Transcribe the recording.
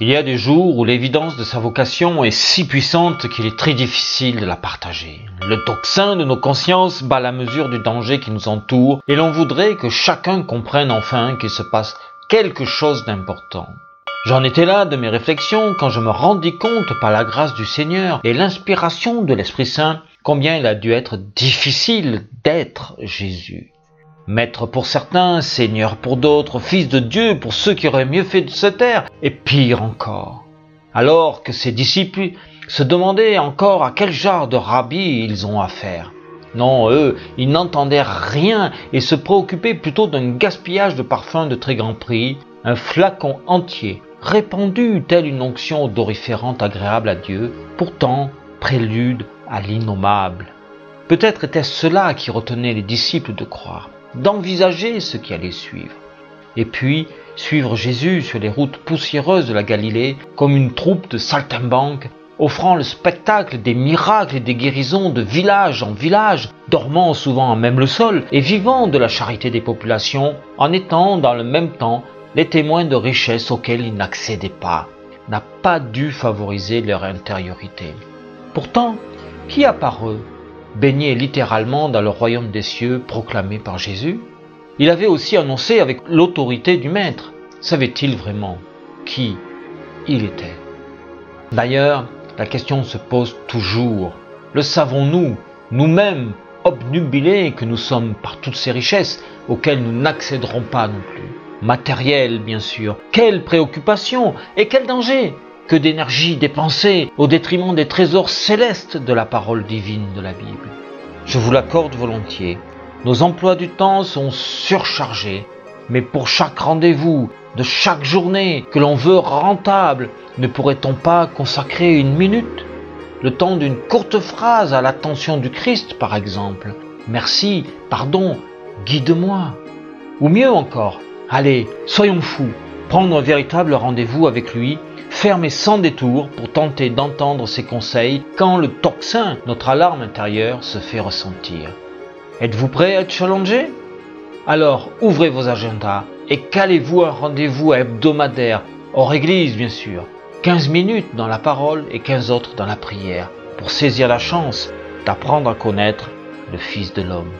Il y a des jours où l'évidence de sa vocation est si puissante qu'il est très difficile de la partager. Le tocsin de nos consciences bat la mesure du danger qui nous entoure et l'on voudrait que chacun comprenne enfin qu'il se passe quelque chose d'important. J'en étais là de mes réflexions quand je me rendis compte par la grâce du Seigneur et l'inspiration de l'Esprit Saint combien il a dû être difficile d'être Jésus. Maître pour certains, Seigneur pour d'autres, Fils de Dieu pour ceux qui auraient mieux fait de se taire, et pire encore. Alors que ses disciples se demandaient encore à quel genre de rabbi ils ont affaire. Non, eux, ils n'entendaient rien et se préoccupaient plutôt d'un gaspillage de parfums de très grand prix, un flacon entier, répandu telle une onction odoriférante agréable à Dieu, pourtant prélude à l'innommable. Peut-être était-ce cela qui retenait les disciples de croire, d'envisager ce qui allait suivre. Et puis, suivre Jésus sur les routes poussiéreuses de la Galilée comme une troupe de saltimbanques, offrant le spectacle des miracles et des guérisons de village en village, dormant souvent à même le sol et vivant de la charité des populations, en étant dans le même temps les témoins de richesses auxquelles ils n'accédaient pas, n'a pas dû favoriser leur intériorité. Pourtant, qui a par eux baigné littéralement dans le royaume des cieux proclamé par Jésus Il avait aussi annoncé avec l'autorité du Maître. Savait-il vraiment qui il était? D'ailleurs, la question se pose toujours. Le savons-nous, nous-mêmes, obnubilés que nous sommes par toutes ces richesses auxquelles nous n'accéderons pas non plus? Matériel, bien sûr. Quelle préoccupation et quel danger? Que d'énergie dépensée au détriment des trésors célestes de la parole divine de la Bible. Je vous l'accorde volontiers. Nos emplois du temps sont surchargés, mais pour chaque rendez-vous, de chaque journée que l'on veut rentable, ne pourrait-on pas consacrer une minute? Le temps d'une courte phrase à l'attention du Christ, par exemple. Merci, pardon, guide-moi. Ou mieux encore, allez, soyons fous, prendre un véritable rendez-vous avec lui fermez sans détour pour tenter d'entendre ses conseils quand le toxin, notre alarme intérieure, se fait ressentir. Êtes-vous prêt à être challengé? Alors ouvrez vos agendas et calez-vous un rendez-vous hebdomadaire, hors église bien sûr, 15 minutes dans la parole et 15 autres dans la prière, pour saisir la chance d'apprendre à connaître le Fils de l'homme.